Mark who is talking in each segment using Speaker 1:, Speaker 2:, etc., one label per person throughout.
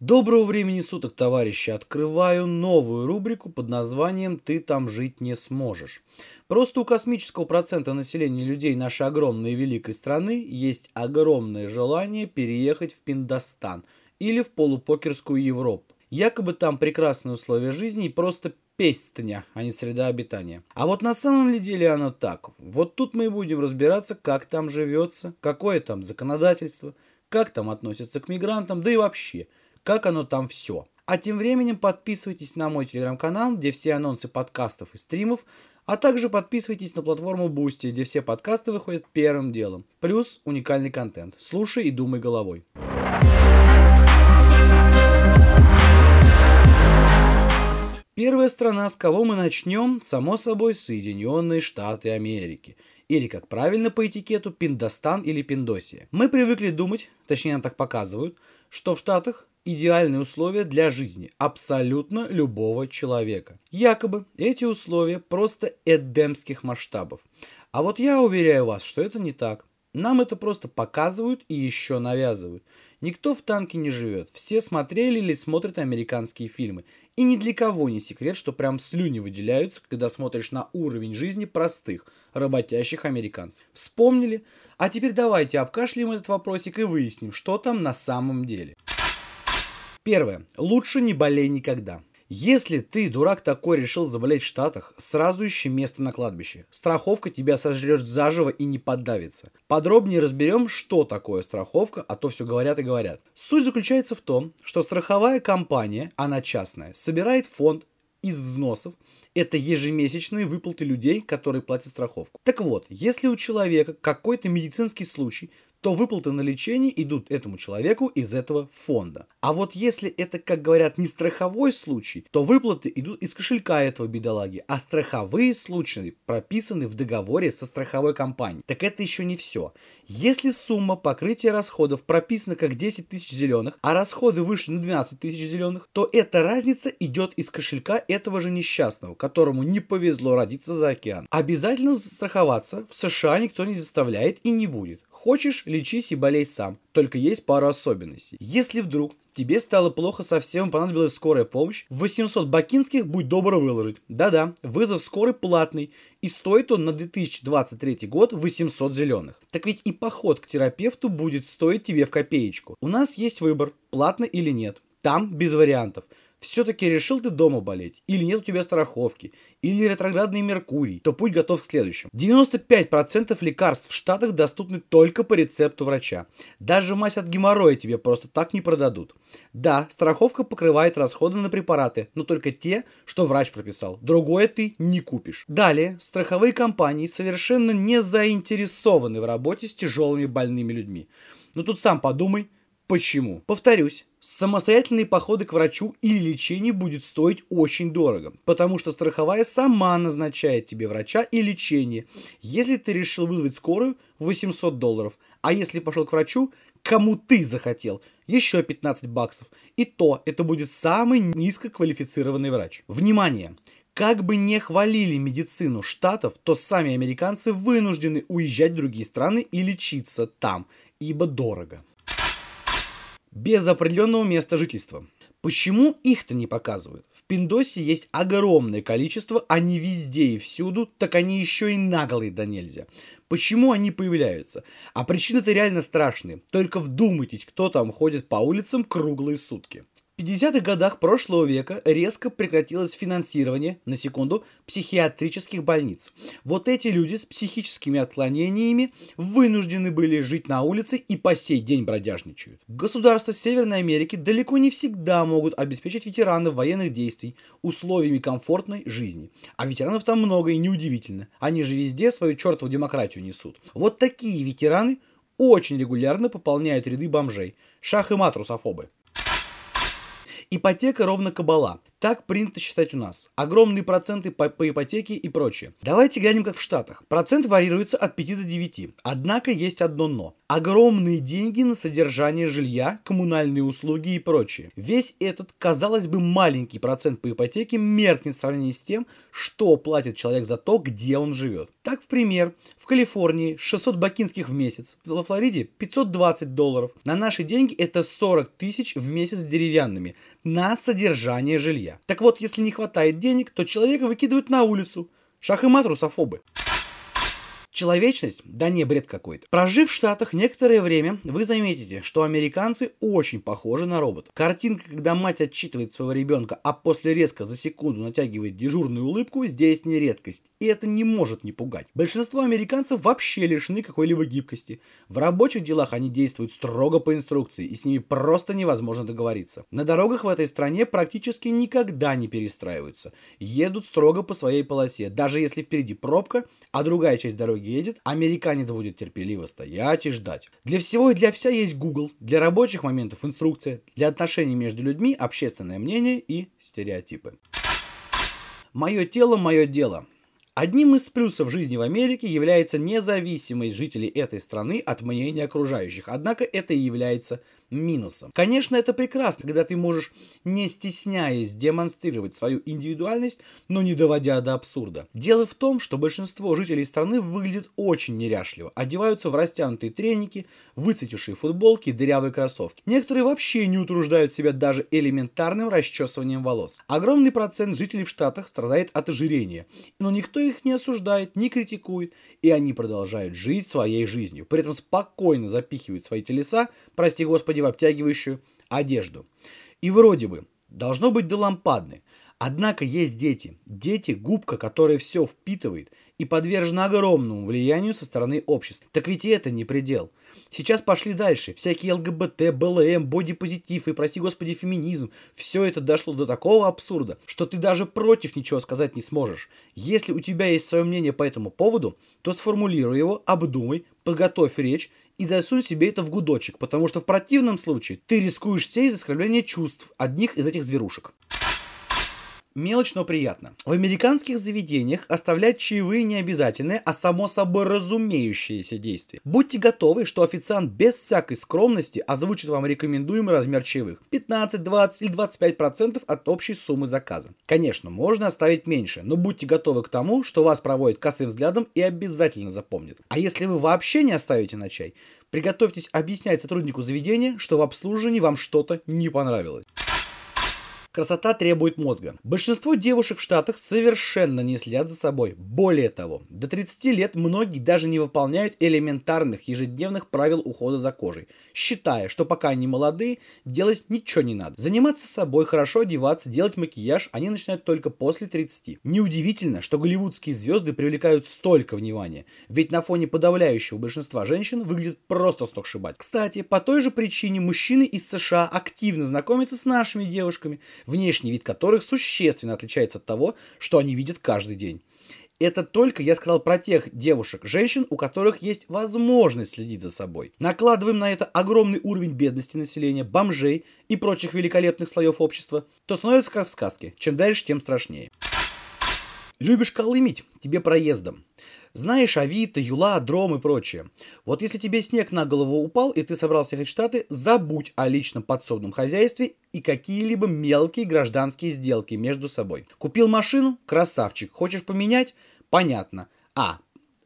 Speaker 1: Доброго времени суток, товарищи! Открываю новую рубрику под названием «Ты там жить не сможешь». Просто у космического процента населения людей нашей огромной и великой страны есть огромное желание переехать в Пиндостан или в полупокерскую Европу. Якобы там прекрасные условия жизни и просто пестня, а не среда обитания. А вот на самом ли деле оно так? Вот тут мы и будем разбираться, как там живется, какое там законодательство, как там относятся к мигрантам, да и вообще, как оно там все. А тем временем подписывайтесь на мой телеграм-канал, где все анонсы подкастов и стримов, а также подписывайтесь на платформу Boosty, где все подкасты выходят первым делом. Плюс уникальный контент. Слушай и думай головой. Первая страна, с кого мы начнем, само собой, Соединенные Штаты Америки. Или, как правильно по этикету, Пиндостан или Пиндосия. Мы привыкли думать, точнее нам так показывают, что в Штатах идеальные условия для жизни абсолютно любого человека. Якобы эти условия просто эдемских масштабов. А вот я уверяю вас, что это не так. Нам это просто показывают и еще навязывают. Никто в танке не живет, все смотрели или смотрят американские фильмы. И ни для кого не секрет, что прям слюни выделяются, когда смотришь на уровень жизни простых, работящих американцев. Вспомнили? А теперь давайте обкашляем этот вопросик и выясним, что там на самом деле. Первое. Лучше не болей никогда. Если ты, дурак такой, решил заболеть в Штатах, сразу ищи место на кладбище. Страховка тебя сожрет заживо и не поддавится. Подробнее разберем, что такое страховка, а то все говорят и говорят. Суть заключается в том, что страховая компания, она частная, собирает фонд из взносов, это ежемесячные выплаты людей, которые платят страховку. Так вот, если у человека какой-то медицинский случай, то выплаты на лечение идут этому человеку из этого фонда. А вот если это, как говорят, не страховой случай, то выплаты идут из кошелька этого бедолаги, а страховые случаи прописаны в договоре со страховой компанией. Так это еще не все. Если сумма покрытия расходов прописана как 10 тысяч зеленых, а расходы вышли на 12 тысяч зеленых, то эта разница идет из кошелька этого же несчастного, которому не повезло родиться за океан. Обязательно застраховаться в США никто не заставляет и не будет. Хочешь, лечись и болей сам. Только есть пару особенностей. Если вдруг тебе стало плохо совсем, понадобилась скорая помощь, 800 бакинских будь добр выложить. Да-да, вызов скорой платный, и стоит он на 2023 год 800 зеленых. Так ведь и поход к терапевту будет стоить тебе в копеечку. У нас есть выбор, платно или нет. Там без вариантов все-таки решил ты дома болеть, или нет у тебя страховки, или ретроградный Меркурий, то путь готов к следующему. 95% лекарств в Штатах доступны только по рецепту врача. Даже мазь от геморроя тебе просто так не продадут. Да, страховка покрывает расходы на препараты, но только те, что врач прописал. Другое ты не купишь. Далее, страховые компании совершенно не заинтересованы в работе с тяжелыми больными людьми. Но тут сам подумай, почему. Повторюсь, Самостоятельные походы к врачу или лечение будет стоить очень дорого, потому что страховая сама назначает тебе врача и лечение. Если ты решил вызвать скорую, 800 долларов, а если пошел к врачу, кому ты захотел, еще 15 баксов. И то это будет самый низкоквалифицированный врач. Внимание! Как бы не хвалили медицину штатов, то сами американцы вынуждены уезжать в другие страны и лечиться там, ибо дорого без определенного места жительства. Почему их-то не показывают? В Пиндосе есть огромное количество, они везде и всюду, так они еще и наглые да нельзя. Почему они появляются? А причины-то реально страшные. Только вдумайтесь, кто там ходит по улицам круглые сутки. 50-х годах прошлого века резко прекратилось финансирование, на секунду, психиатрических больниц. Вот эти люди с психическими отклонениями вынуждены были жить на улице и по сей день бродяжничают. Государства Северной Америки далеко не всегда могут обеспечить ветеранов военных действий условиями комфортной жизни. А ветеранов там много и неудивительно. Они же везде свою чертову демократию несут. Вот такие ветераны очень регулярно пополняют ряды бомжей. Шах и мат. Ипотека ровно кабала. Так принято считать у нас. Огромные проценты по, по ипотеке и прочее. Давайте глянем, как в Штатах. Процент варьируется от 5 до 9. Однако есть одно но. Огромные деньги на содержание жилья, коммунальные услуги и прочее. Весь этот, казалось бы, маленький процент по ипотеке меркнет в сравнении с тем, что платит человек за то, где он живет. Так, в пример, в Калифорнии 600 бакинских в месяц, во Флориде 520 долларов. На наши деньги это 40 тысяч в месяц деревянными на содержание жилья. Так вот, если не хватает денег, то человека выкидывают на улицу. Шах и мат русофобы. Человечность? Да не, бред какой-то. Прожив в Штатах некоторое время, вы заметите, что американцы очень похожи на роботов. Картинка, когда мать отчитывает своего ребенка, а после резко за секунду натягивает дежурную улыбку, здесь не редкость. И это не может не пугать. Большинство американцев вообще лишены какой-либо гибкости. В рабочих делах они действуют строго по инструкции, и с ними просто невозможно договориться. На дорогах в этой стране практически никогда не перестраиваются. Едут строго по своей полосе, даже если впереди пробка, а другая часть дороги едет, американец будет терпеливо стоять и ждать. Для всего и для вся есть Google, для рабочих моментов инструкция, для отношений между людьми общественное мнение и стереотипы. Мое тело, мое дело. Одним из плюсов жизни в Америке является независимость жителей этой страны от мнения окружающих, однако это и является минусом. Конечно, это прекрасно, когда ты можешь, не стесняясь, демонстрировать свою индивидуальность, но не доводя до абсурда. Дело в том, что большинство жителей страны выглядит очень неряшливо, одеваются в растянутые треники, выцветившие футболки, дырявые кроссовки. Некоторые вообще не утруждают себя даже элементарным расчесыванием волос. Огромный процент жителей в Штатах страдает от ожирения, но никто их не осуждает, не критикует, и они продолжают жить своей жизнью, при этом спокойно запихивают свои телеса, прости господи, в обтягивающую одежду. И вроде бы должно быть до лампадны, Однако есть дети. Дети – губка, которая все впитывает и подвержена огромному влиянию со стороны общества. Так ведь и это не предел. Сейчас пошли дальше. Всякие ЛГБТ, БЛМ, бодипозитив и, прости господи, феминизм. Все это дошло до такого абсурда, что ты даже против ничего сказать не сможешь. Если у тебя есть свое мнение по этому поводу, то сформулируй его, обдумай, подготовь речь и засунь себе это в гудочек, потому что в противном случае ты рискуешь сесть за оскорбление чувств одних из этих зверушек. Мелочь, но приятно. В американских заведениях оставлять чаевые не обязательное, а само собой разумеющееся действие. Будьте готовы, что официант без всякой скромности озвучит вам рекомендуемый размер чаевых. 15, 20 или 25% от общей суммы заказа. Конечно, можно оставить меньше, но будьте готовы к тому, что вас проводят косым взглядом и обязательно запомнят. А если вы вообще не оставите на чай, приготовьтесь объяснять сотруднику заведения, что в обслуживании вам что-то не понравилось. Красота требует мозга. Большинство девушек в Штатах совершенно не следят за собой. Более того, до 30 лет многие даже не выполняют элементарных ежедневных правил ухода за кожей, считая, что пока они молодые, делать ничего не надо. Заниматься собой, хорошо одеваться, делать макияж они начинают только после 30. Неудивительно, что голливудские звезды привлекают столько внимания, ведь на фоне подавляющего большинства женщин выглядят просто сногсшибать. Кстати, по той же причине мужчины из США активно знакомятся с нашими девушками, внешний вид которых существенно отличается от того, что они видят каждый день. Это только я сказал про тех девушек, женщин, у которых есть возможность следить за собой. Накладываем на это огромный уровень бедности населения, бомжей и прочих великолепных слоев общества, то становится как в сказке. Чем дальше, тем страшнее. Любишь колымить? Тебе проездом. Знаешь Авито, Юла, Дром и прочее. Вот если тебе снег на голову упал, и ты собрался ехать в Штаты, забудь о личном подсобном хозяйстве и какие-либо мелкие гражданские сделки между собой. Купил машину? Красавчик. Хочешь поменять? Понятно. А.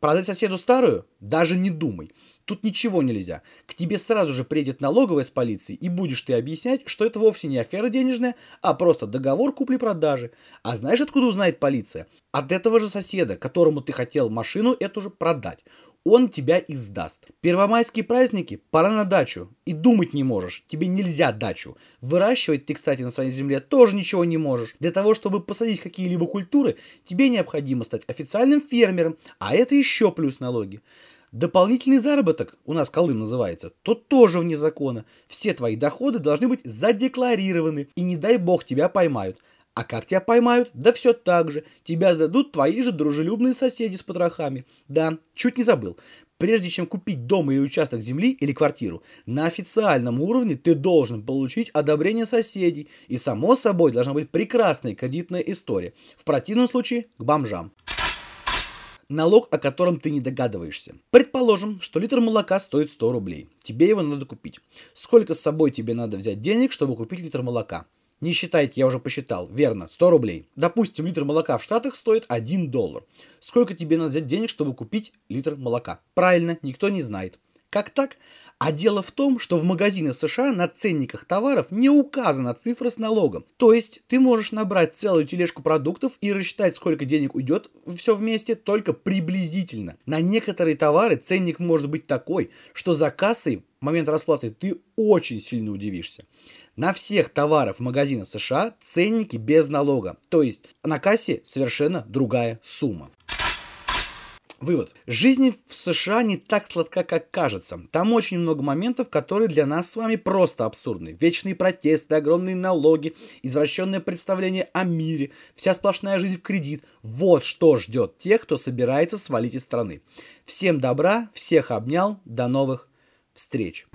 Speaker 1: Продать соседу старую? Даже не думай. Тут ничего нельзя. К тебе сразу же приедет налоговая с полицией, и будешь ты объяснять, что это вовсе не афера денежная, а просто договор купли-продажи. А знаешь, откуда узнает полиция? От этого же соседа, которому ты хотел машину эту же продать. Он тебя издаст. Первомайские праздники, пора на дачу. И думать не можешь. Тебе нельзя дачу. Выращивать ты, кстати, на своей земле тоже ничего не можешь. Для того, чтобы посадить какие-либо культуры, тебе необходимо стать официальным фермером. А это еще плюс налоги. Дополнительный заработок, у нас Колым называется, то тоже вне закона. Все твои доходы должны быть задекларированы, и не дай бог тебя поймают. А как тебя поймают? Да все так же. Тебя сдадут твои же дружелюбные соседи с потрохами. Да, чуть не забыл. Прежде чем купить дом или участок земли или квартиру, на официальном уровне ты должен получить одобрение соседей. И само собой должна быть прекрасная кредитная история. В противном случае к бомжам налог, о котором ты не догадываешься. Предположим, что литр молока стоит 100 рублей. Тебе его надо купить. Сколько с собой тебе надо взять денег, чтобы купить литр молока? Не считайте, я уже посчитал. Верно, 100 рублей. Допустим, литр молока в Штатах стоит 1 доллар. Сколько тебе надо взять денег, чтобы купить литр молока? Правильно, никто не знает. Как так? А дело в том, что в магазинах США на ценниках товаров не указана цифра с налогом. То есть ты можешь набрать целую тележку продуктов и рассчитать, сколько денег уйдет все вместе, только приблизительно. На некоторые товары ценник может быть такой, что за кассой в момент расплаты ты очень сильно удивишься. На всех товарах в магазинах США ценники без налога, то есть на кассе совершенно другая сумма. Вывод. Жизнь в США не так сладка, как кажется. Там очень много моментов, которые для нас с вами просто абсурдны. Вечные протесты, огромные налоги, извращенное представление о мире, вся сплошная жизнь в кредит. Вот что ждет тех, кто собирается свалить из страны. Всем добра, всех обнял, до новых встреч.